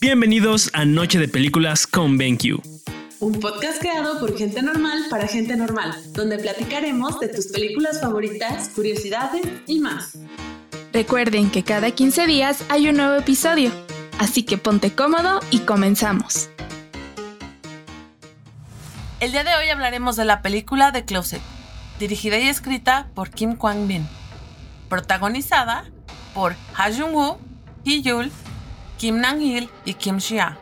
Bienvenidos a Noche de Películas con BenQ. Un podcast creado por gente normal para gente normal, donde platicaremos de tus películas favoritas, curiosidades y más. Recuerden que cada 15 días hay un nuevo episodio, así que ponte cómodo y comenzamos. El día de hoy hablaremos de la película The Closet, dirigida y escrita por Kim Kwang-bin, protagonizada por Ha Jung-woo, Hee Yul, Kim Nang-il y Kim Shia.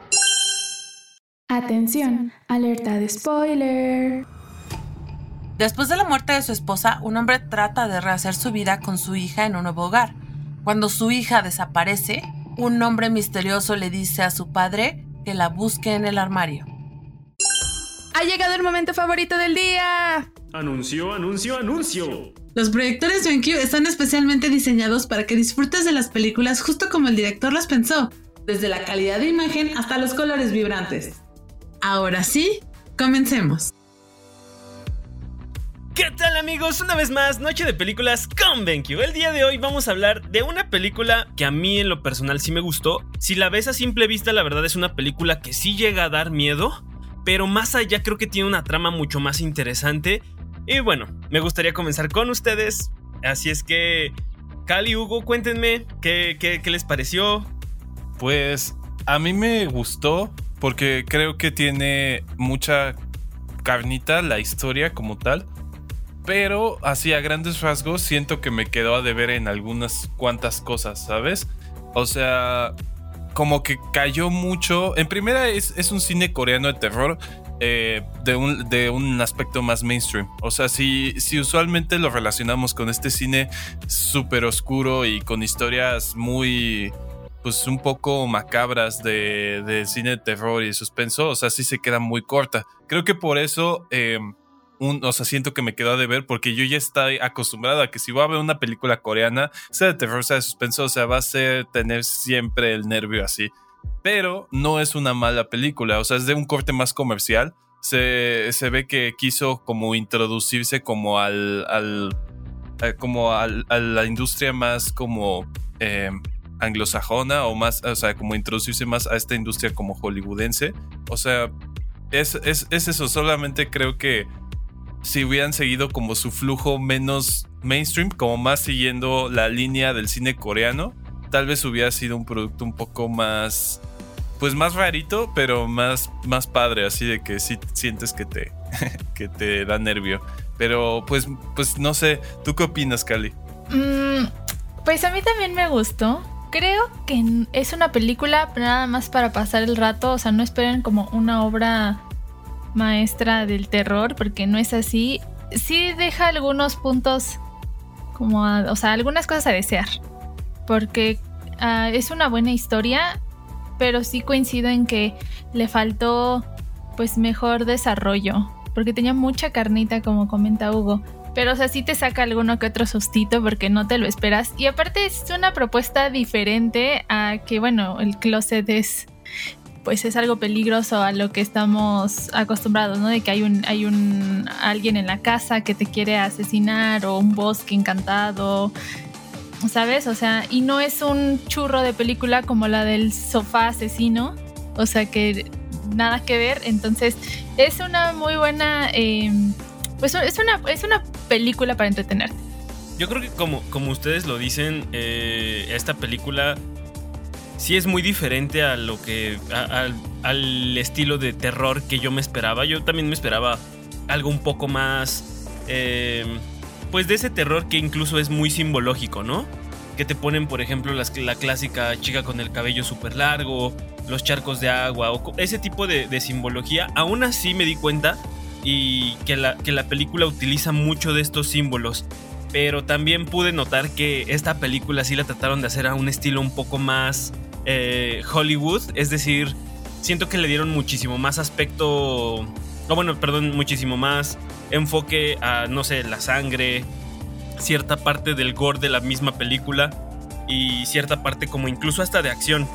Atención, alerta de spoiler. Después de la muerte de su esposa, un hombre trata de rehacer su vida con su hija en un nuevo hogar. Cuando su hija desaparece, un hombre misterioso le dice a su padre que la busque en el armario. Ha llegado el momento favorito del día. Anuncio, anuncio, anuncio. Los proyectores BenQ están especialmente diseñados para que disfrutes de las películas justo como el director las pensó, desde la calidad de imagen hasta los colores vibrantes. Ahora sí, comencemos. ¿Qué tal amigos? Una vez más, Noche de Películas con BenQ. El día de hoy vamos a hablar de una película que a mí en lo personal sí me gustó. Si la ves a simple vista, la verdad es una película que sí llega a dar miedo, pero más allá creo que tiene una trama mucho más interesante. Y bueno, me gustaría comenzar con ustedes. Así es que, Cali, Hugo, cuéntenme qué, qué, qué les pareció. Pues a mí me gustó porque creo que tiene mucha carnita la historia como tal. Pero así a grandes rasgos siento que me quedó a deber en algunas cuantas cosas, ¿sabes? O sea, como que cayó mucho. En primera es, es un cine coreano de terror eh, de, un, de, un, aspecto más mainstream. O sea, si, si usualmente lo relacionamos con este cine súper oscuro y con historias muy pues un poco macabras de, de, cine de terror y suspenso, o sea, sí se queda muy corta. Creo que por eso, eh, un, o sea, siento que me quedó de ver porque yo ya estoy acostumbrado a que si voy a ver una película coreana, sea de terror, sea de suspenso, o sea, va a ser tener siempre el nervio así. Pero no es una mala película, o sea, es de un corte más comercial. Se, se ve que quiso como introducirse como al, al como al, a la industria más como eh, anglosajona o más, o sea, como introducirse más a esta industria como hollywoodense. O sea, es, es, eso, solamente creo que si hubieran seguido como su flujo menos mainstream, como más siguiendo la línea del cine coreano, tal vez hubiera sido un producto un poco más, pues más rarito, pero más, más padre, así de que sí sientes que te, que te da nervio. Pero pues, pues no sé, ¿tú qué opinas, Cali? Mm, pues a mí también me gustó. Creo que es una película nada más para pasar el rato, o sea, no esperen como una obra maestra del terror, porque no es así. Sí deja algunos puntos como, a, o sea, algunas cosas a desear, porque uh, es una buena historia, pero sí coincido en que le faltó pues mejor desarrollo, porque tenía mucha carnita, como comenta Hugo. Pero, o sea, sí te saca alguno que otro sustito porque no te lo esperas. Y aparte es una propuesta diferente a que, bueno, el closet es pues es algo peligroso a lo que estamos acostumbrados, ¿no? De que hay un, hay un alguien en la casa que te quiere asesinar o un bosque encantado, ¿sabes? O sea, y no es un churro de película como la del sofá asesino, o sea que nada que ver, entonces es una muy buena, eh, pues es una, es una película para entretenerte. Yo creo que como, como ustedes lo dicen, eh, esta película sí es muy diferente a lo que. A, al estilo de terror que yo me esperaba. Yo también me esperaba algo un poco más. Eh, pues de ese terror que incluso es muy simbológico, ¿no? Que te ponen, por ejemplo, la clásica chica con el cabello súper largo, los charcos de agua, o ese tipo de, de, simbología. Aún así me di cuenta y que la, que la película utiliza mucho de estos símbolos. Pero también pude notar que esta película sí la trataron de hacer a un estilo un poco más eh, Hollywood, es decir, siento que le dieron muchísimo más aspecto, o bueno, perdón, muchísimo más enfoque a, no sé, la sangre, cierta parte del gore de la misma película y cierta parte como incluso hasta de acción.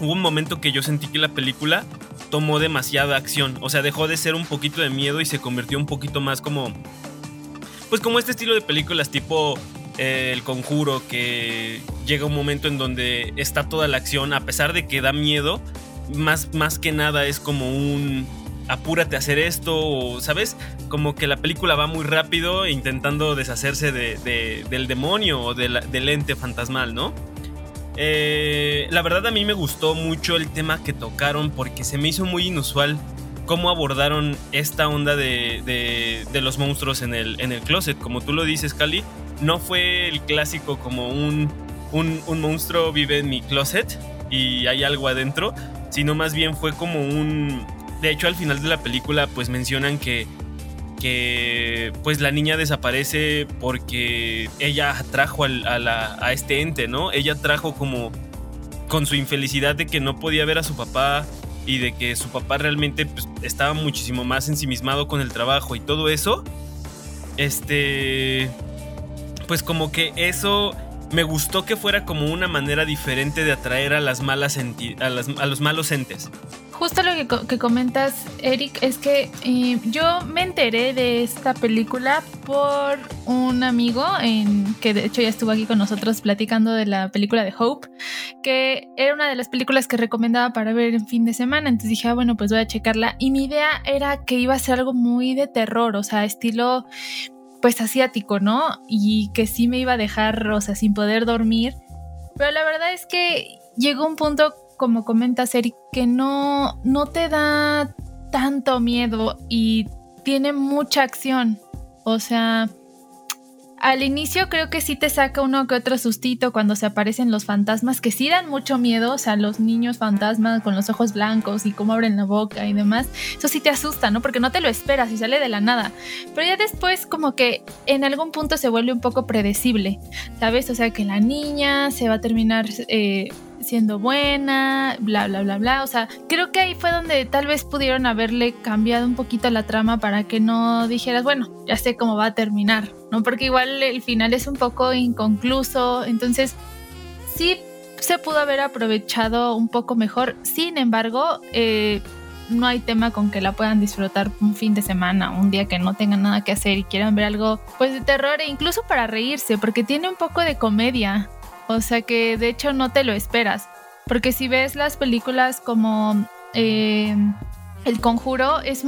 Hubo un momento que yo sentí que la película tomó demasiada acción, o sea, dejó de ser un poquito de miedo y se convirtió un poquito más como, pues como este estilo de películas tipo eh, el conjuro, que llega un momento en donde está toda la acción, a pesar de que da miedo, más, más que nada es como un apúrate a hacer esto, o, ¿sabes? Como que la película va muy rápido intentando deshacerse del demonio o del ente fantasmal, ¿no? Eh, la verdad a mí me gustó mucho el tema que tocaron porque se me hizo muy inusual cómo abordaron esta onda de, los monstruos en el, closet. Como tú lo dices, Cali, no fue el clásico como un, monstruo vive en mi closet y hay algo adentro, sino más bien fue como un... De hecho, al final de la película pues mencionan que, que pues la niña desaparece porque ella atrajo a, a este ente, ¿no? Ella trajo como con su infelicidad de que no podía ver a su papá y de que su papá realmente pues, estaba muchísimo más ensimismado con el trabajo y todo eso. Este pues como que eso me gustó que fuera como una manera diferente de atraer a las malas a, a los malos entes. Justo lo que, comentas, Eric, es que eh, yo me enteré de esta película por un amigo en, que de hecho ya estuvo aquí con nosotros platicando de la película de Hope, que era una de las películas que recomendaba para ver en fin de semana. Entonces dije, ah, bueno, pues voy a checarla. Y mi idea era que iba a ser algo muy de terror, o sea, estilo pues asiático, ¿no? Y que sí me iba a dejar, o sea, sin poder dormir. Pero la verdad es que llegó un punto, como comentas, Eric, que no, no te da tanto miedo y tiene mucha acción. O sea, al inicio creo que sí te saca uno que otro sustito cuando se aparecen los fantasmas, que sí dan mucho miedo, o sea, los niños fantasmas con los ojos blancos y cómo abren la boca y demás, eso sí te asusta, ¿no? Porque no te lo esperas y sale de la nada. Pero ya después como que en algún punto se vuelve un poco predecible, ¿sabes? O sea, que la niña se va a terminar... Eh, siendo buena, bla, bla, bla, bla. O sea, creo que ahí fue donde tal vez pudieron haberle cambiado un poquito la trama para que no dijeras, bueno, ya sé cómo va a terminar, ¿no? Porque igual el final es un poco inconcluso, entonces sí se pudo haber aprovechado un poco mejor. Sin embargo, eh, no hay tema con que la puedan disfrutar un fin de semana, un día que no tengan nada que hacer y quieran ver algo pues de terror e incluso para reírse, porque tiene un poco de comedia. O sea que de hecho no te lo esperas. Porque si ves las películas como eh, El Conjuro, es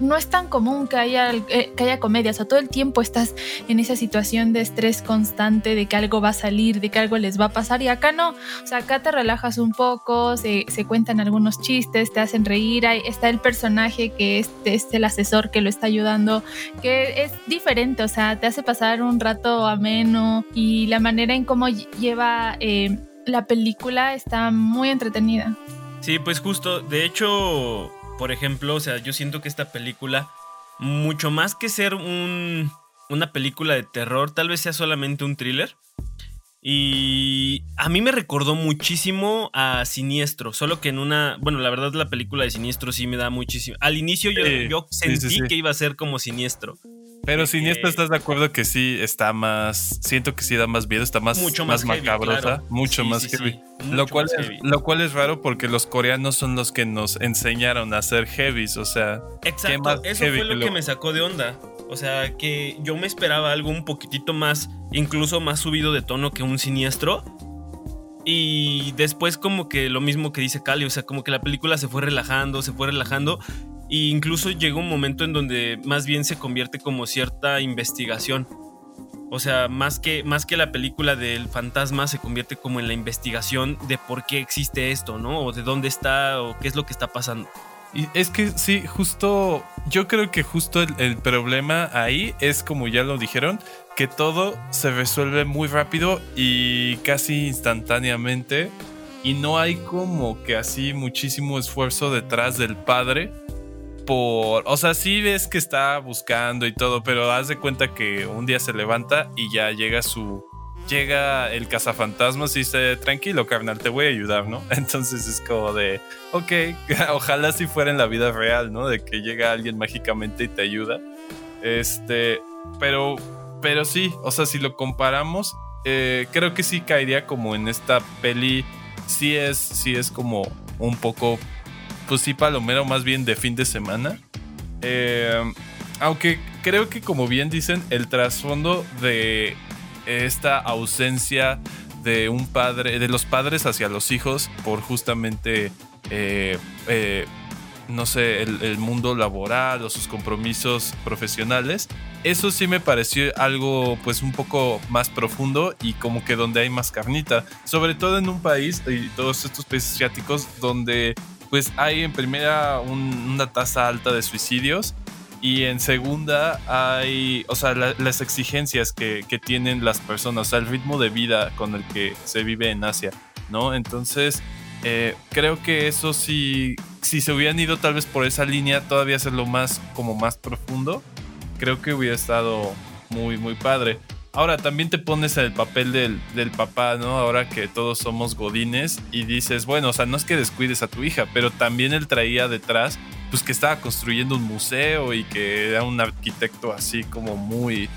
no es tan común que haya, eh, que haya comedia, o sea, todo el tiempo estás en esa situación de estrés constante, de que algo va a salir, de que algo les va a pasar, y acá no, o sea, acá te relajas un poco, se, cuentan algunos chistes, te hacen reír, ahí está el personaje que es, es, el asesor que lo está ayudando, que es diferente, o sea, te hace pasar un rato ameno y la manera en cómo lleva eh, la película está muy entretenida. Sí, pues justo, de hecho, por ejemplo, o sea, yo siento que esta película, mucho más que ser un, una película de terror, tal vez sea solamente un thriller. Y a mí me recordó muchísimo a Siniestro, solo que en una, bueno, la verdad la película de Siniestro sí me da muchísimo. Al inicio yo, yo sentí que iba a ser como Siniestro. Pero Siniestro, ¿estás de acuerdo que sí está más. Siento que sí da más miedo, está más, mucho más, macabrosa, mucho más heavy. Lo, cual Es, lo cual es raro porque los coreanos son los que nos enseñaron a hacer heavies, o sea. Exacto, eso fue lo que, me sacó de onda. O sea, que yo me esperaba algo un poquitito más, incluso más subido de tono que un siniestro. Y después como que lo mismo que dice Cali, o sea, como que la película se fue relajando, se fue relajando e incluso llega un momento en donde más bien se convierte como cierta investigación. O sea, más que, más que la película del fantasma se convierte como en la investigación de por qué existe esto, ¿no? O de dónde está o qué es lo que está pasando. Y es que sí, justo, yo creo que justo el, el, problema ahí es como ya lo dijeron, que todo se resuelve muy rápido y casi instantáneamente y no hay como que así muchísimo esfuerzo detrás del padre o sea, sí ves que está buscando y todo, pero haz de cuenta que un día se levanta y ya llega su... Llega el cazafantasmas y dice, tranquilo, carnal, te voy a ayudar, ¿no? Entonces es como de, ok, ojalá si fuera en la vida real, ¿no? De que llega alguien mágicamente y te ayuda. Este, pero, pero sí, o sea, si lo comparamos, eh, creo que sí caería como en esta peli, sí es, sí es como un poco pues sí, palomero más bien de fin de semana. Eh, aunque creo que como bien dicen, el trasfondo de esta ausencia de un padre, de los padres hacia los hijos por justamente, eh, eh, no sé, el, mundo laboral o sus compromisos profesionales. Eso sí me pareció algo pues un poco más profundo y como que donde hay más carnita, sobre todo en un país y todos estos países asiáticos donde pues hay en primera una tasa alta de suicidios y en segunda hay, o sea, las exigencias que, tienen las personas, o sea, el ritmo de vida con el que se vive en Asia, ¿no? Entonces, eh, creo que eso sí, si se hubieran ido tal vez por esa línea, todavía hacerlo más, como más profundo, creo que hubiera estado muy, muy padre. Ahora también te pones en el papel del, del, papá, ¿no? Ahora que todos somos godines y dices, bueno, o sea, no es que descuides a tu hija, pero también él traía detrás pues que estaba construyendo un museo y que era un arquitecto así como muy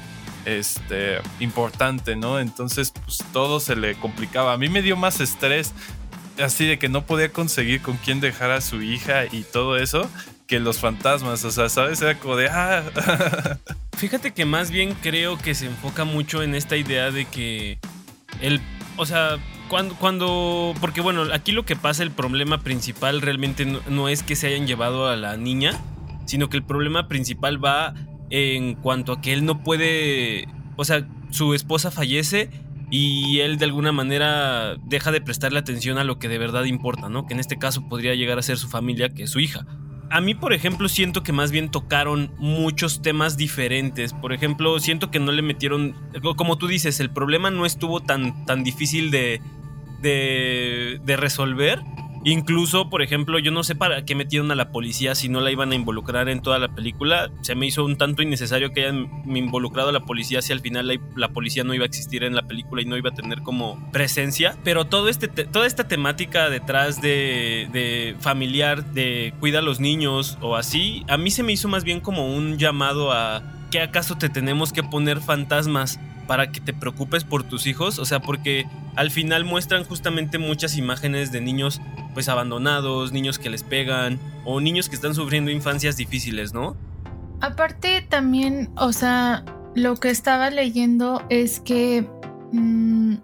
este importante, ¿no? Entonces, pues todo se le complicaba. A mí me dio más estrés así de que no podía conseguir con quién dejar a su hija y todo eso que los fantasmas, o sea, ¿sabes? Era como de ah. Fíjate que más bien creo que se enfoca mucho en esta idea de que el, o sea, cuando, cuando, porque bueno, aquí lo que pasa, el problema principal realmente no, es que se hayan llevado a la niña, sino que el problema principal va en cuanto a que él no puede, o sea, su esposa fallece y él de alguna manera deja de prestarle atención a lo que de verdad importa, ¿no? Que en este caso podría llegar a ser su familia, que es su hija. A mí, por ejemplo, siento que más bien tocaron muchos temas diferentes. Por ejemplo, siento que no le metieron, como tú dices, el problema no estuvo tan, tan difícil de, de, resolver. Incluso, por ejemplo, yo no sé para qué metieron a la policía si no la iban a involucrar en toda la película. Se me hizo un tanto innecesario que hayan involucrado a la policía si al final la, policía no iba a existir en la película y no iba a tener como presencia. Pero todo este toda esta temática detrás de, de familiar, de cuida a los niños o así, a mí se me hizo más bien como un llamado a ¿qué acaso te tenemos que poner fantasmas? para que te preocupes por tus hijos, o sea, porque al final muestran justamente muchas imágenes de niños pues abandonados, niños que les pegan o niños que están sufriendo infancias difíciles, ¿no? Aparte también, o sea, lo que estaba leyendo es que mm,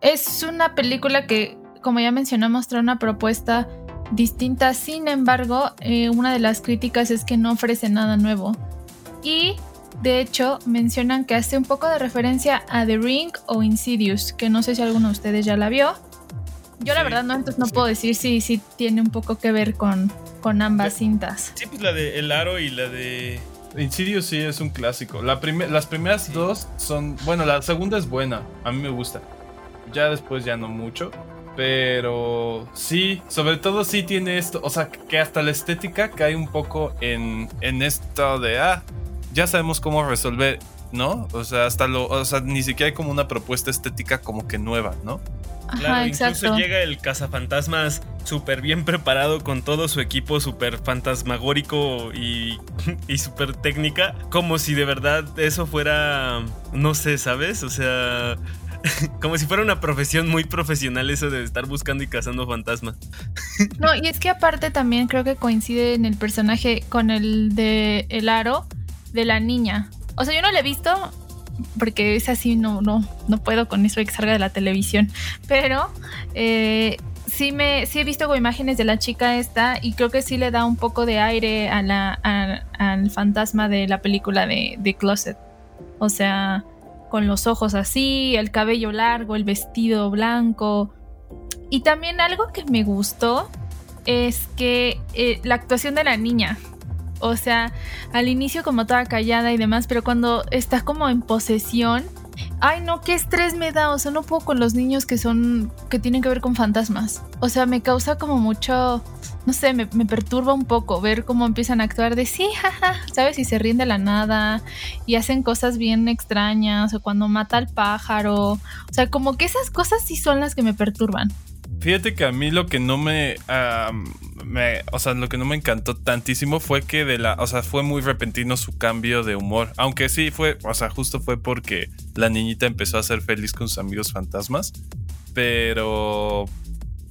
es una película que, como ya mencionamos, trae una propuesta distinta, sin embargo, eh, una de las críticas es que no ofrece nada nuevo. Y de hecho, mencionan que hace un poco de referencia a The Ring o Insidious, que no sé si alguno de ustedes ya la vio. Yo la verdad no, entonces no puedo decir si, si tiene un poco que ver con, con ambas cintas. Sí, pues la de El Aro y la de... Insidious sí es un clásico. La las primeras dos son... Bueno, la segunda es buena, a mí me gusta. Ya después ya no mucho. Pero sí, sobre todo sí tiene esto, o sea, que hasta la estética cae un poco en, en esto de, ah, ya sabemos cómo resolver, ¿no? O sea, hasta lo, o sea, ni siquiera hay como una propuesta estética como que nueva, ¿no? Claro, incluso llega el cazafantasmas súper bien preparado con todo su equipo súper fantasmagórico y, y súper técnica, como si de verdad eso fuera, no sé, ¿sabes? O sea, como si fuera una profesión muy profesional eso de estar buscando y cazando fantasmas. No, y es que aparte también creo que coincide en el personaje con el de El Aro de la niña. O sea, yo no la he visto porque es así, no, no, no puedo con eso de que salga de la televisión. Pero eh, sí me, sí he visto imágenes de la chica esta y creo que sí le da un poco de aire a al fantasma de la película de, de Closet. O sea, con los ojos así, el cabello largo, el vestido blanco. Y también algo que me gustó es que eh, la actuación de la niña, o sea, al inicio como toda callada y demás, pero cuando estás como en posesión, ay no, qué estrés me da, o sea, no puedo con los niños que son, que tienen que ver con fantasmas. O sea, me causa como mucho, no sé, me, perturba un poco ver cómo empiezan a actuar de sí, jaja, ¿sabes? Y se ríen de la nada y hacen cosas bien extrañas, o cuando mata al pájaro, o sea, como que esas cosas sí son las que me perturban. Fíjate que a mí lo que no me, O sea, lo que no me encantó tantísimo fue que de la. O sea, fue muy repentino su cambio de humor. Aunque sí fue. O sea, justo fue porque la niñita empezó a ser feliz con sus amigos fantasmas. Pero.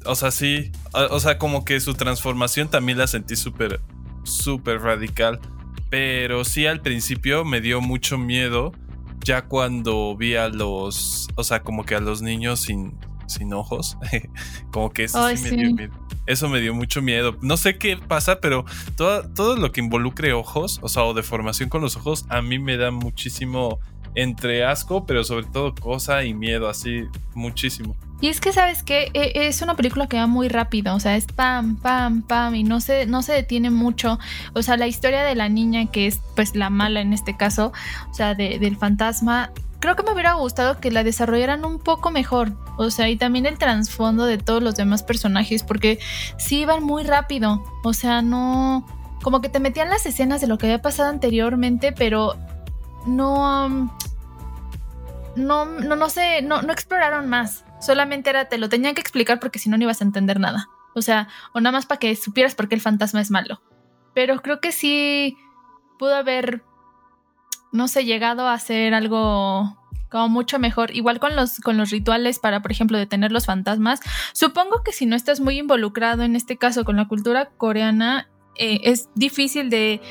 O sea, sí. O, sea, como que su transformación también la sentí súper. súper radical. Pero sí al principio me dio mucho miedo ya cuando vi a los, o sea, como que a los niños sin, sin ojos, como que eso sí, me dio. Eso me dio mucho miedo. No sé qué pasa, pero todo, todo lo que involucre ojos, o sea, o deformación con los ojos, a mí me da muchísimo entre asco, pero sobre todo cosa y miedo, así muchísimo. Y es que, ¿sabes qué? E, es una película que va muy rápido, o sea, es pam, pam, pam, y no se, no se detiene mucho. O sea, la historia de la niña, que es pues la mala en este caso, o sea, del fantasma, creo que me hubiera gustado que la desarrollaran un poco mejor. O sea, y también el trasfondo de todos los demás personajes, porque sí iban muy rápido. O sea, no. Como que te metían las escenas de lo que había pasado anteriormente, pero no. no, no, no sé, no, no exploraron más. Solamente era, te lo tenían que explicar porque si no, no ibas a entender nada. O sea, o nada más para que supieras por qué el fantasma es malo. Pero creo que sí pudo haber, no sé, llegado a ser algo como mucho mejor. Igual con los, con los rituales para, por ejemplo, detener los fantasmas. Supongo que si no estás muy involucrado en este caso con la cultura coreana, eh, es difícil de,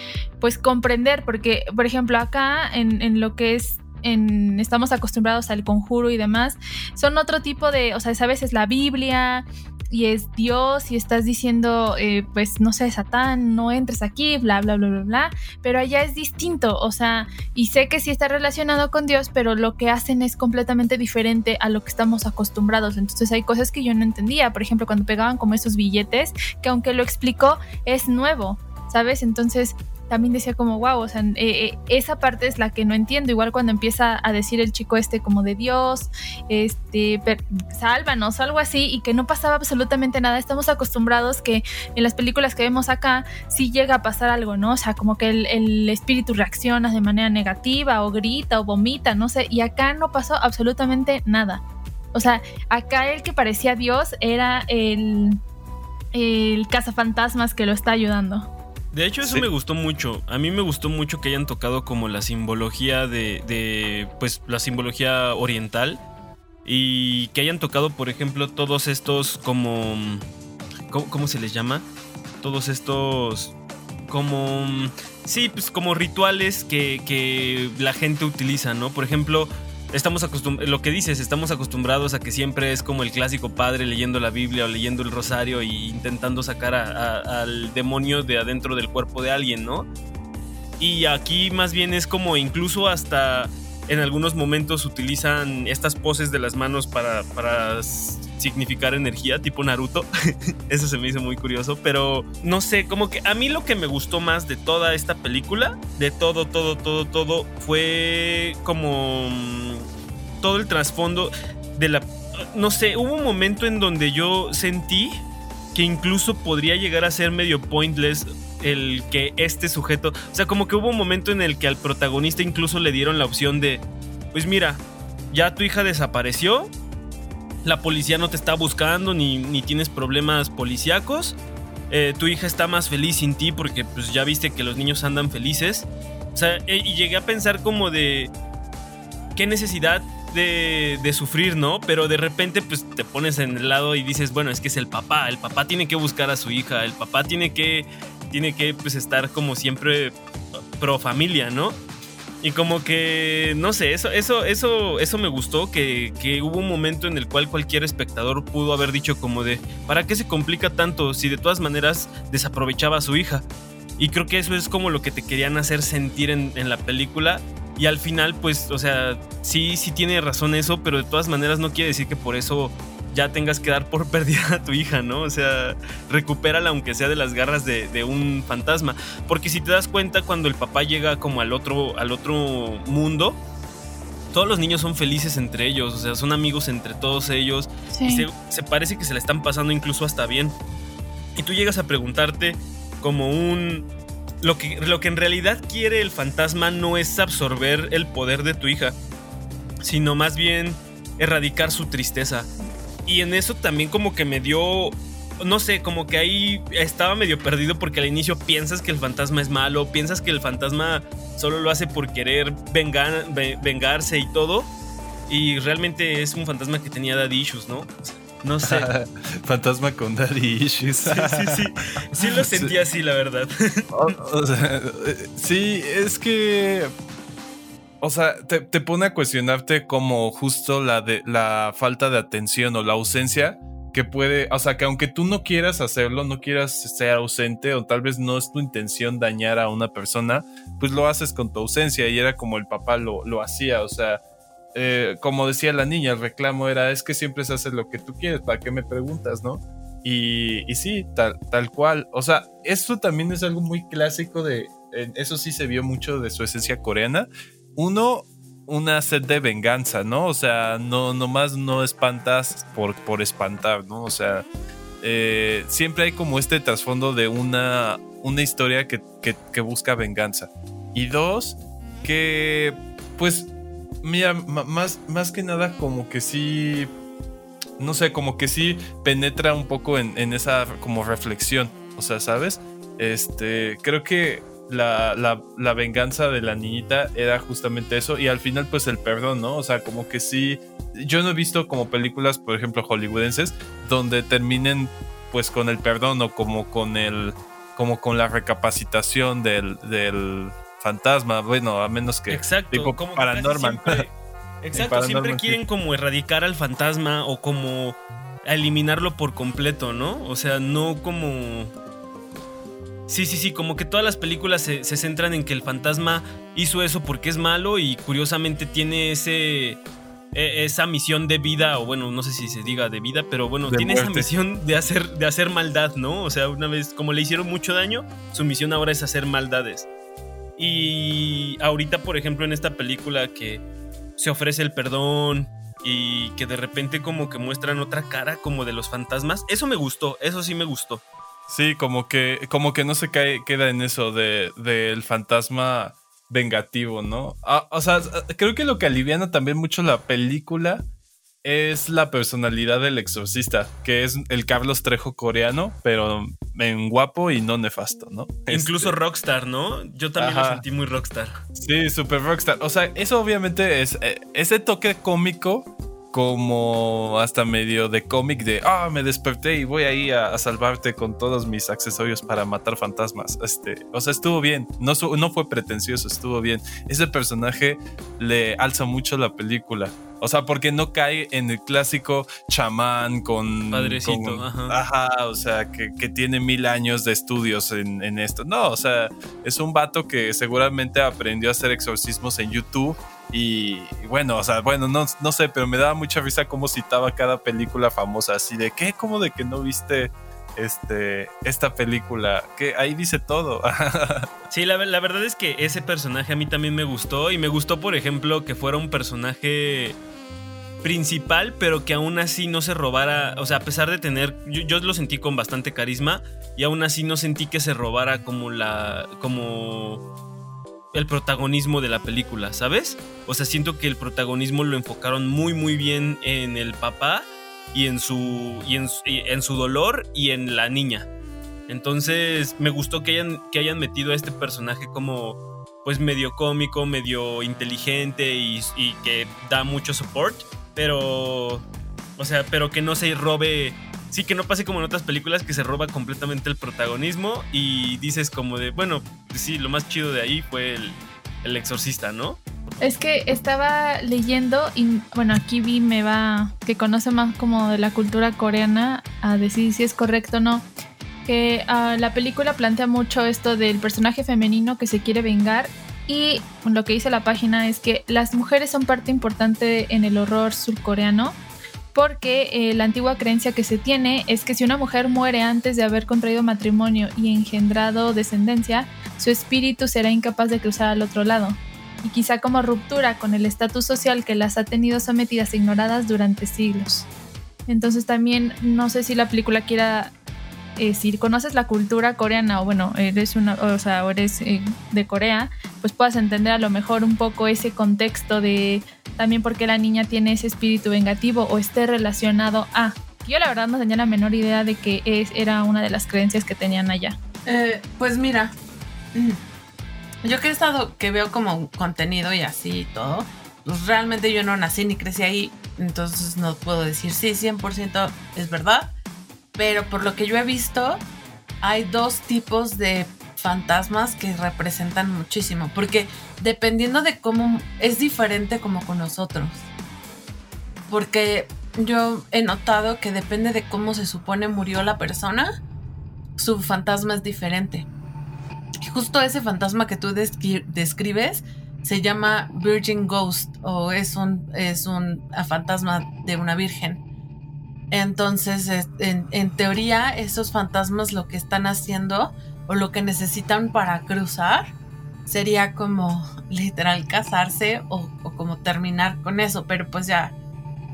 pues, comprender. Porque, por ejemplo, acá en, en lo que es estamos acostumbrados al conjuro y demás, son otro tipo de, o sea, sabes, es la Biblia y es Dios y estás diciendo, eh, pues no sé, Satán, no entres aquí, bla, bla, bla, bla, bla, pero allá es distinto, o sea, y sé que sí está relacionado con Dios, pero lo que hacen es completamente diferente a lo que estamos acostumbrados, entonces hay cosas que yo no entendía, por ejemplo, cuando pegaban como esos billetes, que aunque lo explicó, es nuevo, ¿sabes? Entonces también decía como, wow, o sea, eh, eh, esa parte es la que no entiendo. Igual cuando empieza a decir el chico este como de Dios, este, sálvanos, algo así, y que no pasaba absolutamente nada. Estamos acostumbrados que en las películas que vemos acá sí llega a pasar algo, ¿no? O sea, como que el, el espíritu reacciona de manera negativa o grita o vomita, no sé, y acá no pasó absolutamente nada. O sea, acá el que parecía Dios era el, el cazafantasmas que lo está ayudando. De hecho, eso me gustó mucho. A mí me gustó mucho que hayan tocado como la simbología de, de, pues, la simbología oriental. Y que hayan tocado, por ejemplo, todos estos como... ¿Cómo, se les llama? Todos estos... Como... Sí, pues como rituales que, que la gente utiliza, ¿no? Por ejemplo, estamos lo que dices, estamos acostumbrados a que siempre es como el clásico padre leyendo la Biblia o leyendo el rosario e intentando sacar al demonio de adentro del cuerpo de alguien, ¿no? Y aquí más bien es como incluso hasta en algunos momentos utilizan estas poses de las manos para, para significar energía, tipo Naruto. Eso se me hizo muy curioso, pero no sé, como que a mí lo que me gustó más de toda esta película, de todo, todo, todo, todo, fue como mm, todo el trasfondo de la... No sé, hubo un momento en donde yo sentí que incluso podría llegar a ser medio pointless el que este sujeto, o sea, como que hubo un momento en el que al protagonista incluso le dieron la opción de, pues mira, ya tu hija desapareció, la policía no te está buscando ni, tienes problemas policíacos, eh, tu hija está más feliz sin ti porque pues ya viste que los niños andan felices, o sea, e, y llegué a pensar como de, ¿qué necesidad de, de, sufrir, ¿no? Pero de repente pues te pones en el lado y dices, bueno, es que es el papá, el papá tiene que buscar a su hija, el papá tiene que tiene que pues estar como siempre pro familia, ¿no? Y como que, no sé, eso, eso, eso, eso me gustó, que, que, hubo un momento en el cual cualquier espectador pudo haber dicho como de, ¿para qué se complica tanto si de todas maneras desaprovechaba a su hija? Y creo que eso es como lo que te querían hacer sentir en, en la película. Y al final, pues, o sea, sí, sí tiene razón eso, pero de todas maneras no quiere decir que por eso ya tengas que dar por perdida a tu hija, ¿no? O sea, recupérala aunque sea de las garras de, un fantasma. Porque si te das cuenta, cuando el papá llega como al otro, al otro mundo, todos los niños son felices entre ellos, o sea, son amigos entre todos ellos. Y se, parece que se le están pasando incluso hasta bien. Y tú llegas a preguntarte como un... Lo que, lo que en realidad quiere el fantasma no es absorber el poder de tu hija, sino más bien erradicar su tristeza y en eso también como que me dio no sé, como que ahí estaba medio perdido porque al inicio piensas que el fantasma es malo, piensas que el fantasma solo lo hace por querer vengar, vengarse y todo. Y realmente es un fantasma que tenía daddy issues, ¿no? No sé. fantasma con daddy issues. Sí, sí, sí. Sí lo sentí así, la verdad. sí, es que o sea, te, te, pone a cuestionarte como justo la, de, la falta de atención o la ausencia que puede, o sea, que aunque tú no quieras hacerlo, no quieras ser ausente o tal vez no es tu intención dañar a una persona, pues lo haces con tu ausencia y era como el papá lo, lo hacía, o sea, eh, como decía la niña, el reclamo era, es que siempre se hace lo que tú quieres, ¿para qué me preguntas, no? Y, y sí, tal, tal cual, o sea, esto también es algo muy clásico de, eso sí se vio mucho de su esencia coreana. Uno, una sed de venganza, ¿no? O sea, no nomás no espantas por, por espantar, ¿no? O sea, eh, siempre hay como este trasfondo de una, una historia que, que, busca venganza. Y dos, que pues, mira, más, más que nada como que sí, no sé, como que sí penetra un poco en, en esa como reflexión. O sea, ¿sabes? Este, creo que la, la, venganza de la niñita era justamente eso y al final pues el perdón, ¿no? O sea, como que sí, yo no he visto como películas, por ejemplo, hollywoodenses, donde terminen pues con el perdón o como con el, como con la recapacitación del, del fantasma, bueno, a menos que exacto, tipo como paranormal. exacto, siempre quieren como erradicar al fantasma o como eliminarlo por completo, ¿no? O sea, no como Sí, sí, sí, como que todas las películas se, centran en que el fantasma hizo eso porque es malo y curiosamente tiene ese e, esa misión de vida, o bueno, no sé si se diga de vida, pero bueno, tiene esa misión de hacer, de hacer maldad, ¿no? O sea, una vez, como le hicieron mucho daño, su misión ahora es hacer maldades. Y ahorita, por ejemplo, en esta película que se ofrece el perdón y que de repente como que muestran otra cara como de los fantasmas, eso me gustó, eso sí me gustó. Sí, como que, como que no se cae, queda en eso de, del fantasma vengativo, ¿no? Ah, o sea, creo que lo que aliviana también mucho la película es la personalidad del exorcista, que es el Carlos Trejo coreano, pero en guapo y no nefasto, ¿no? Incluso este, rockstar, ¿no? Yo también lo sentí muy rockstar. Sí, super rockstar. O sea, eso obviamente es eh, ese toque cómico como hasta medio de cómic de, ah, me desperté y voy ahí a, a, salvarte con todos mis accesorios para matar fantasmas. Este, o sea, estuvo bien, no, no fue pretencioso, estuvo bien. Ese personaje le alza mucho la película. O sea, porque no cae en el clásico chamán con... Padrecito, ajá. o sea, que, que, tiene mil años de estudios en, en esto. No, o sea, es un vato que seguramente aprendió a hacer exorcismos en YouTube y, bueno, o sea, bueno, no, no sé, pero me daba mucha risa cómo citaba cada película famosa, así de qué, como de que no viste este, esta película, que ahí dice todo. sí, la, la, verdad es que ese personaje a mí también me gustó y me gustó, por ejemplo, que fuera un personaje principal, pero que aún así no se robara, o sea, a pesar de tener, yo, yo, lo sentí con bastante carisma y aún así no sentí que se robara como la, como el protagonismo de la película, ¿sabes? O sea, siento que el protagonismo lo enfocaron muy muy bien en el papá y en su y en, su dolor y en la niña. Entonces, me gustó que hayan que hayan metido a este personaje como pues medio cómico, medio inteligente y, y que da mucho support, pero o sea, pero que no se robe sí que no pase como en otras películas que se roba completamente el protagonismo y dices como de, bueno, sí, lo más chido de ahí fue el, exorcista, ¿no? Es que estaba leyendo y bueno, aquí vi me va que conoce más como de la cultura coreana a decir si es correcto o no. Que uh, la película plantea mucho esto del personaje femenino que se quiere vengar y lo que dice la página es que las mujeres son parte importante en el horror surcoreano porque eh, la antigua creencia que se tiene es que si una mujer muere antes de haber contraído matrimonio y engendrado descendencia, su espíritu será incapaz de cruzar al otro lado, y quizá como ruptura con el estatus social que las ha tenido sometidas e ignoradas durante siglos. Entonces también no sé si la película quiera eh, si conoces la cultura coreana o bueno, eres una, o sea, eres eh, de Corea, pues puedas entender a lo mejor un poco ese contexto de también por qué la niña tiene ese espíritu vengativo o esté relacionado a. Yo la verdad no tenía la menor idea de que es, era una de las creencias que tenían allá. Eh, pues mira, yo que he estado, que veo como contenido y así y todo, pues realmente yo no nací ni crecí ahí, entonces no puedo decir sí, 100% es verdad pero por lo que yo he visto, hay dos tipos de fantasmas que representan muchísimo, porque dependiendo de cómo es diferente como con nosotros. Porque yo he notado que depende de cómo se supone murió la persona, su fantasma es diferente. Y justo ese fantasma que tú describes se llama Virgin Ghost o es un, es un fantasma de una virgen. Entonces, en, en, teoría, esos fantasmas lo que están haciendo o lo que necesitan para cruzar sería como literal casarse o, como terminar con eso, pero pues ya,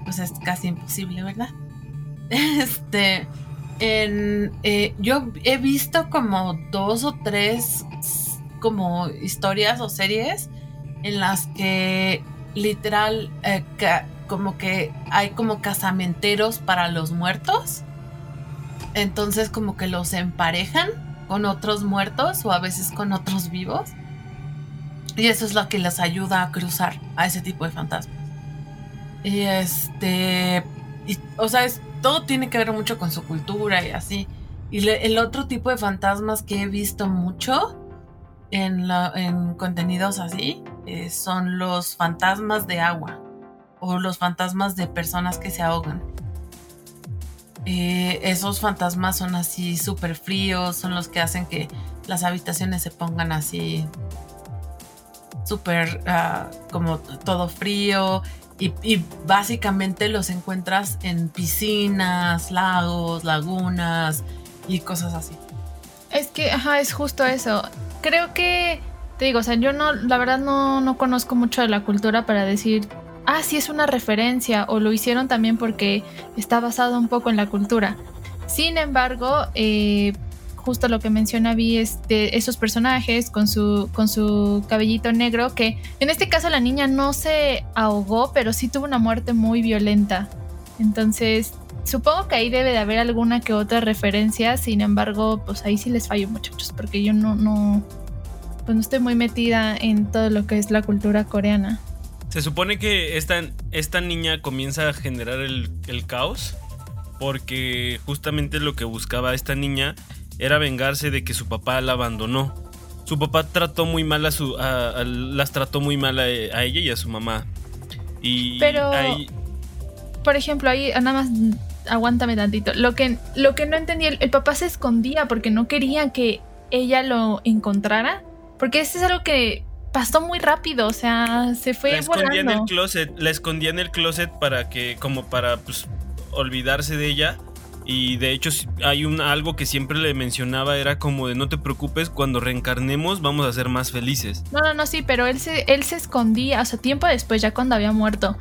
pues es casi imposible, ¿verdad? Este, eh, yo he visto como dos o tres como historias o series en las que literal eh, como que hay como casamenteros para los muertos. Entonces como que los emparejan con otros muertos o a veces con otros vivos. Y eso es lo que les ayuda a cruzar a ese tipo de fantasmas. Y este, o sea, es, todo tiene que ver mucho con su cultura y así. Y el otro tipo de fantasmas que he visto mucho en, en contenidos así eh, son los fantasmas de agua o los fantasmas de personas que se ahogan. Eh, esos fantasmas son así súper fríos, son los que hacen que las habitaciones se pongan así súper ah, como todo frío y, básicamente los encuentras en piscinas, lagos, lagunas y cosas así. Es que, ajá, es justo eso. Creo que, te digo, o sea, yo no, la verdad no, no conozco mucho de la cultura para decir ah, sí es una referencia o lo hicieron también porque está basado un poco en la cultura. Sin embargo, eh, justo lo que menciona Vi es de esos personajes con su, con su cabellito negro, que en este caso la niña no se ahogó, pero sí tuvo una muerte muy violenta. Entonces, supongo que ahí debe de haber alguna que otra referencia, sin embargo, pues ahí sí les fallo muchachos, porque yo no, no, pues no estoy muy metida en todo lo que es la cultura coreana. Se supone que esta, esta niña comienza a generar el, caos porque justamente lo que buscaba esta niña era vengarse de que su papá la abandonó. Su papá trató muy mal a su. las trató muy mal a, ella y a su mamá. Y Pero. Por ejemplo, ahí nada más aguántame tantito. Lo que, lo que no entendí, el, papá se escondía porque no quería que ella lo encontrara. Porque eso es algo que pasó muy rápido, o sea, se fue la escondía en el closet, la escondía en el closet para que como para pues olvidarse de ella y de hecho hay un algo que siempre le mencionaba era como de no te preocupes, cuando reencarnemos vamos a ser más felices. No, no, no, sí, pero él se, él se escondía, o sea, tiempo después, ya cuando había muerto.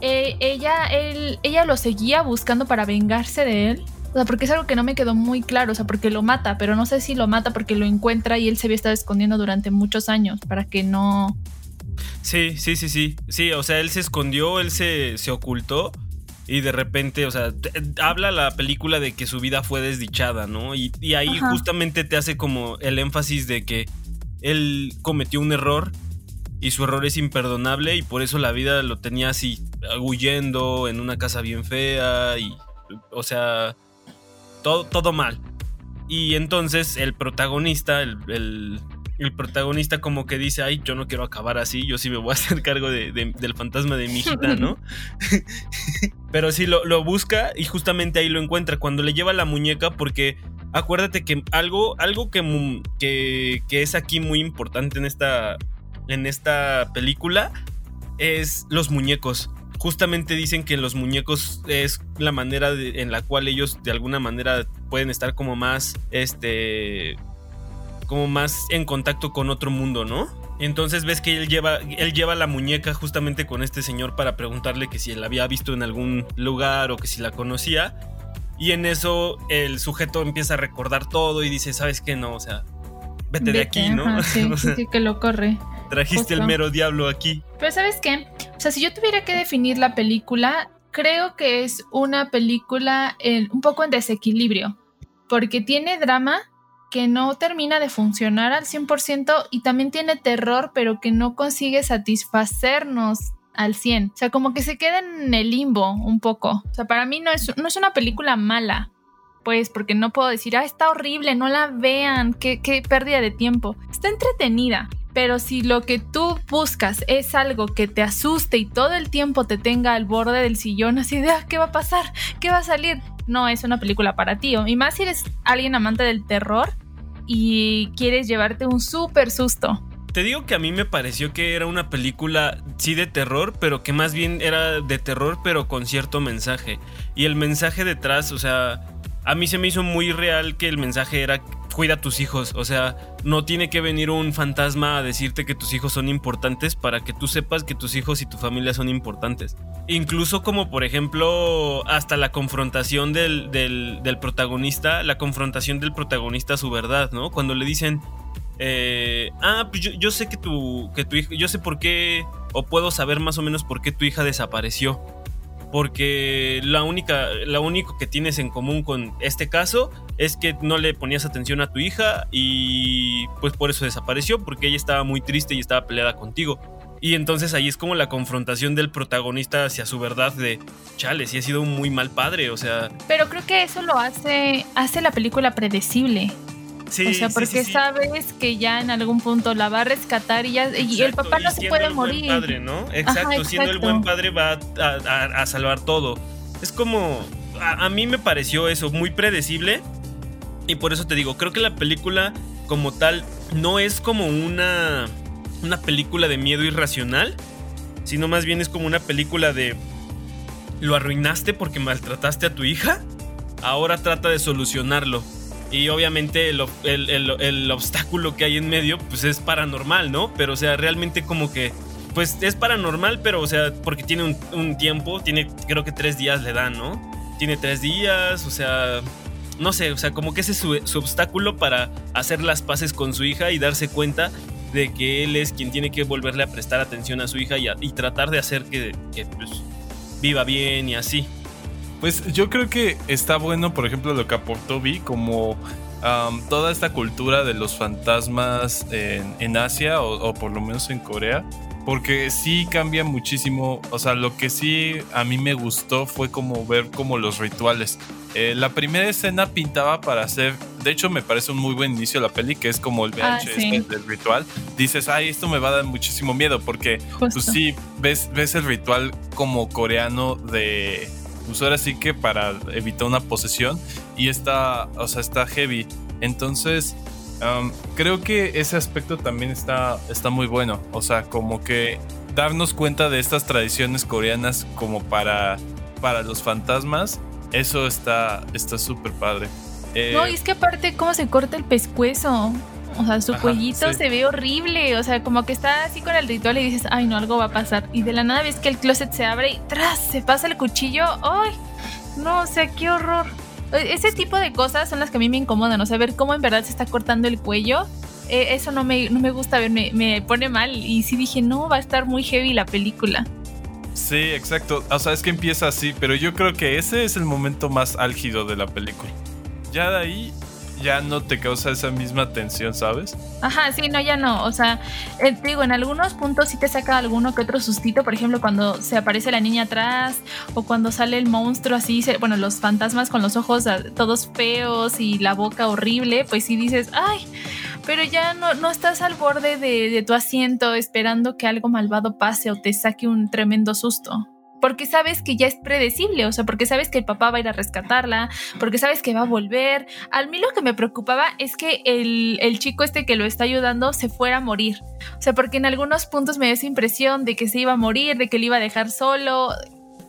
Eh, ella, él, ella lo seguía buscando para vengarse de él. O sea, porque es algo que no me quedó muy claro, o sea, porque lo mata, pero no sé si lo mata porque lo encuentra y él se había estado escondiendo durante muchos años para que no... Sí, sí, sí, sí. Sí, o sea, él se escondió, él se, se ocultó y de repente, o sea, habla la película de que su vida fue desdichada, ¿no? Y, ahí justamente te hace como el énfasis de que él cometió un error y su error es imperdonable y por eso la vida lo tenía así, huyendo en una casa bien fea y, o sea, todo, todo mal. Y entonces el protagonista, el, protagonista como que dice, ay, yo no quiero acabar así, yo sí me voy a hacer cargo del fantasma de mi hijita, ¿no? Pero sí lo, lo, busca y justamente ahí lo encuentra cuando le lleva la muñeca porque acuérdate que algo, algo que, que, que es aquí muy importante en esta, en esta película es los muñecos justamente dicen que los muñecos es la manera en la cual ellos de alguna manera pueden estar como más, este, como más en contacto con otro mundo, ¿no? Entonces ves que él lleva, él lleva la muñeca justamente con este señor para preguntarle que si él la había visto en algún lugar o que si la conocía. Y en eso el sujeto empieza a recordar todo y dice, ¿sabes qué? No, o sea, vete, de aquí, ¿no? sí, sí, que lo corre. Trajiste el mero diablo aquí. Pero ¿sabes qué? O sea, si yo tuviera que definir la película, creo que es una película un poco en desequilibrio, porque tiene drama que no termina de funcionar al 100% y también tiene terror, pero que no consigue satisfacernos al 100. O sea, como que se queda en el limbo un poco. O sea, para mí no es, no es una película mala, pues, porque no puedo decir, ah, está horrible, no la vean, qué, qué pérdida de tiempo. Está entretenida, pero si lo que tú buscas es algo que te asuste y todo el tiempo te tenga al borde del sillón, así de, ah, ¿qué va a pasar? ¿Qué va a salir? No es una película para ti. Y más si eres alguien amante del terror y quieres llevarte un súper susto. Te digo que a mí me pareció que era una película, sí, de terror, pero que más bien era de terror, pero con cierto mensaje. Y el mensaje detrás, o sea, a mí se me hizo muy real que el mensaje era cuida a tus hijos. O sea, no tiene que venir un fantasma a decirte que tus hijos son importantes para que tú sepas que tus hijos y tu familia son importantes. Incluso como por ejemplo hasta la confrontación del, del, protagonista, la confrontación del protagonista a su verdad, ¿no? Cuando le dicen, eh, ah, pues yo, sé que tu, que tu hija, yo sé por qué, o puedo saber más o menos por qué tu hija desapareció. Porque la única, lo único que tienes en común con este caso es que no le ponías atención a tu hija y pues por eso desapareció, porque ella estaba muy triste y estaba peleada contigo. Y entonces ahí es como la confrontación del protagonista hacia su verdad de, chale, sí ha sido un muy mal padre, o sea... Pero creo que eso lo hace, hace la película predecible o sea, porque sabes que ya en algún punto la va a rescatar y, ya, y el papá no se puede el morir. Buen padre, ¿no? Exacto, siendo el buen padre va a, salvar todo. Es como, a, mí me pareció eso muy predecible y por eso te digo, creo que la película como tal no es como una, una película de miedo irracional, sino más bien es como una película de lo arruinaste porque maltrataste a tu hija, ahora trata de solucionarlo y obviamente el, obstáculo que hay en medio, pues es paranormal, ¿no? Pero, o sea, realmente como que, pues es paranormal, pero, o sea, porque tiene un, tiempo, tiene, creo que tres días le dan, ¿no? Tiene tres días, o sea, no sé, o sea, como que ese es su, obstáculo para hacer las paces con su hija y darse cuenta de que él es quien tiene que volverle a prestar atención a su hija y, tratar de hacer que, que pues, viva bien y así. Pues yo creo que está bueno, por ejemplo, lo que aportó Vi, como toda esta cultura de los fantasmas en, Asia o, por lo menos en Corea. Porque sí cambia muchísimo. O sea, lo que sí a mí me gustó fue como ver como los rituales. Eh, la primera escena pintaba para hacer. De hecho, me parece un muy buen inicio la peli, que es como el VHS ah, del ritual. Dices, ay, esto me va a dar muchísimo miedo. Porque, pues sí, ves, ves el ritual como coreano de pues ahora sí que para evitar una posesión y está, o sea, está heavy. Entonces, creo que ese aspecto también está, está muy bueno. O sea, como que darnos cuenta de estas tradiciones coreanas como para, para los fantasmas, eso está súper padre. no, y es que aparte, cómo se corta el pescuezo. O sea, su cuellito se ve horrible. O sea, como que está así con el ritual y dices, ay, no, algo va a pasar. Y de la nada ves que el closet se abre y tras, se pasa el cuchillo. Ay, no, o sea, qué horror. E, ese tipo de cosas son las que a mí me incomodan. O sea, ver cómo en verdad se está cortando el cuello. E, eso no me, no me gusta ver, me, me pone mal. Y sí dije, no, va a estar muy heavy la película. Sí, exacto. O sea, es que empieza así, pero yo creo que ese es el momento más álgido de la película. Ya de ahí ya no te causa esa misma tensión, ¿sabes? Ajá, sí, no, ya no. O sea, eh, te digo, en algunos puntos sí te saca alguno que otro sustito, por ejemplo, cuando se aparece la niña atrás o cuando sale el monstruo así, bueno, los fantasmas con los ojos ah, todos feos y la boca horrible, pues sí dices, ay, pero ya no, no estás al borde de, de tu asiento esperando que algo malvado pase o te saque un tremendo susto porque sabes que ya es predecible, o sea, porque sabes que el papá va a ir a rescatarla, porque sabes que va a volver. A mí lo que me preocupaba es que el, chico este que lo está ayudando se fuera a morir. O sea, porque en algunos puntos me dio esa impresión de que se iba a morir, de que le iba a dejar solo,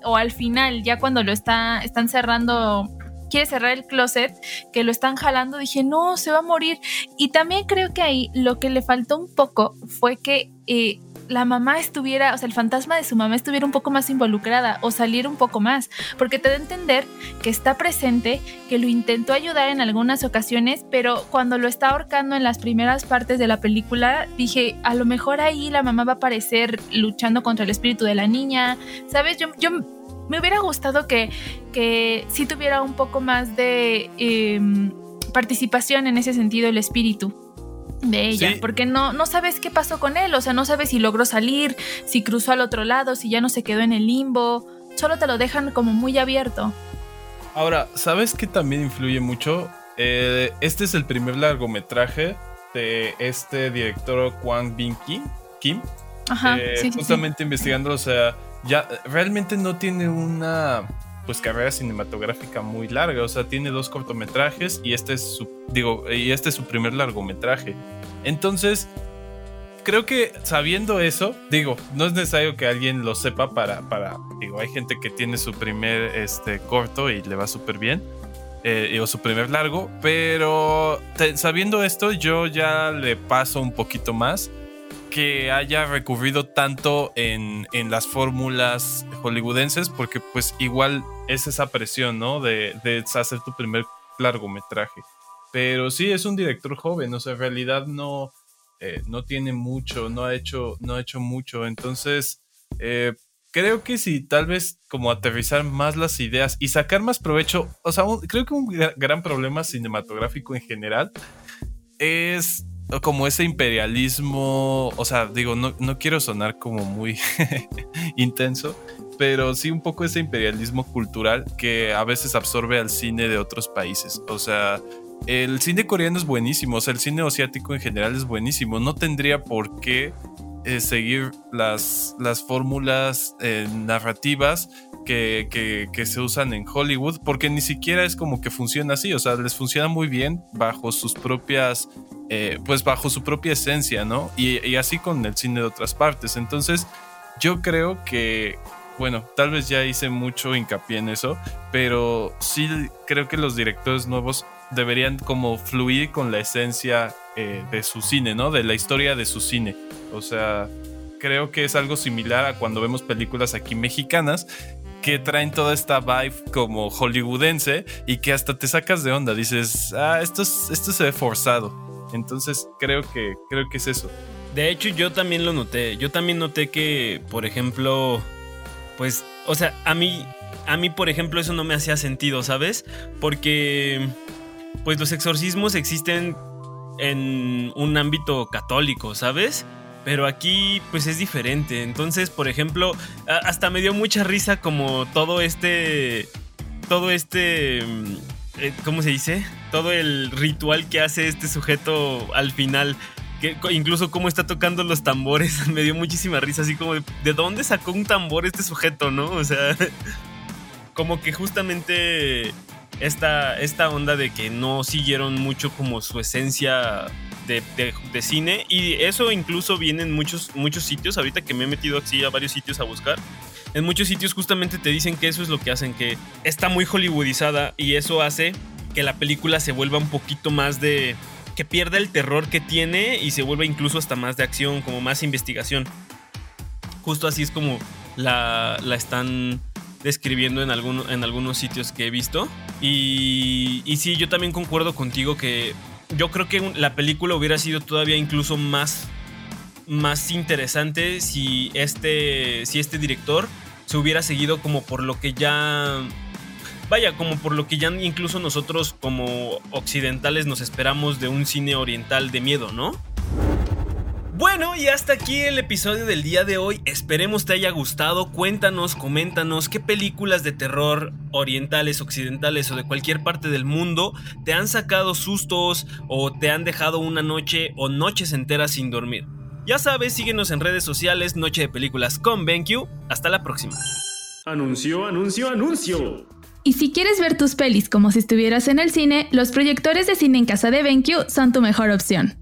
o al final, ya cuando lo está, están cerrando quiere cerrar el closet, que lo están jalando, dije, no, se va a morir. Y también creo que ahí lo que le faltó un poco fue que eh, la mamá estuviera, o sea, el fantasma de su mamá estuviera un poco más involucrada o salir un poco más, porque te da a entender que está presente, que lo intentó ayudar en algunas ocasiones, pero cuando lo está ahorcando en las primeras partes de la película, dije, a lo mejor ahí la mamá va a aparecer luchando contra el espíritu de la niña, ¿sabes? Yo, yo me hubiera gustado que, que sí tuviera un poco más de em, participación en ese sentido el espíritu de ella, porque no, no sabes qué pasó con él, o sea, no sabes si logró salir, si cruzó al otro lado, si ya no se quedó en el limbo, solo te lo dejan como muy abierto. Ahora, ¿sabes qué también influye mucho? Eh, este es el primer largometraje de este director Kwang Bin Kim. Kim Ajá, eh, sí, sí, sí. justamente investigando, o sea, ya realmente no tiene una pues carrera cinematográfica muy larga, o sea, tiene dos cortometrajes y este es su digo, y este es su primer largometraje. Entonces, creo que sabiendo eso, digo, no es necesario que alguien lo sepa para para digo, hay gente que tiene su primer este corto y le va súper bien. eh, o su primer largo, pero sabiendo esto yo ya le paso un poquito más que haya recurrido tanto en, en las fórmulas hollywoodenses, porque pues igual es esa presión, ¿no? De, de hacer tu primer largometraje. Pero sí, es un director joven, o sea, en realidad no, eh, no tiene mucho, no ha hecho, no ha hecho mucho. Entonces, eh, creo que si tal vez como aterrizar más las ideas y sacar más provecho, o sea, creo que un gra- gran problema cinematográfico en general es como ese imperialismo, o sea, digo, no, no quiero sonar como muy intenso, pero sí un poco ese imperialismo cultural que a veces absorbe al cine de otros países. O sea, el cine coreano es buenísimo, o sea, el cine asiático en general es buenísimo, no tendría por qué eh, seguir las, las fórmulas eh, narrativas que, que- se usan en Hollywood, porque ni siquiera es como que funciona así, o sea, les funciona muy bien bajo sus propias, eh, pues bajo su propia esencia, ¿no? Y, y así con el cine de otras partes. Entonces, yo creo que, bueno, tal vez ya hice mucho hincapié en eso, pero sí creo que los directores nuevos deberían como fluir con la esencia eh, de su cine, ¿no? De la historia de su cine. O sea, creo que es algo similar a cuando vemos películas aquí mexicanas que traen toda esta vibe como hollywoodense y que hasta te sacas de onda. Dices, ah, esto, es- esto se ve forzado. Entonces creo que, creo que es eso. De hecho, yo también lo noté. Yo también noté que, por ejemplo, pues, o sea, a mí, a mí, por ejemplo, eso no me hacía sentido, ¿sabes? Porque, pues, los exorcismos existen en un ámbito católico, ¿sabes? Pero aquí, pues, es diferente. Entonces, por ejemplo, hasta me dio mucha risa como todo este, todo este, mm, eh, ¿cómo se dice? Todo el ritual que hace este sujeto al final que incluso cómo está tocando los tambores, me dio muchísima risa, así como de, ¿de dónde sacó un tambor este sujeto, no? O sea, como que justamente esta, esta onda de que no siguieron mucho como su esencia de, de- de cine y eso incluso viene en muchos, muchos sitios, ahorita que me he metido así a varios sitios a buscar. En muchos sitios justamente te dicen que eso es lo que hacen, que está muy hollywoodizada y eso hace que la película se vuelva un poquito más de, que pierda el terror que tiene y se vuelva incluso hasta más de acción, como más investigación. Justo así es como la, la están describiendo en, alguno- en algunos sitios que he visto. Y, y sí, yo también concuerdo contigo que yo creo que la película hubiera sido todavía incluso más, más interesante si este, si este director se hubiera seguido como por lo que ya vaya, como por lo que ya incluso nosotros como occidentales nos esperamos de un cine oriental de miedo, ¿no? Bueno, y hasta aquí el episodio del día de hoy. Esperemos te haya gustado. Cuéntanos, coméntanos qué películas de terror orientales, occidentales o de cualquier parte del mundo te han sacado sustos o te han dejado una noche o noches enteras sin dormir. Ya sabes, síguenos en redes sociales, Noche de Películas con BenQ. Hasta la próxima. Anuncio, anuncio, anuncio. Y si quieres ver tus pelis como si estuvieras en el cine, los proyectores de cine en casa de BenQ son tu mejor opción.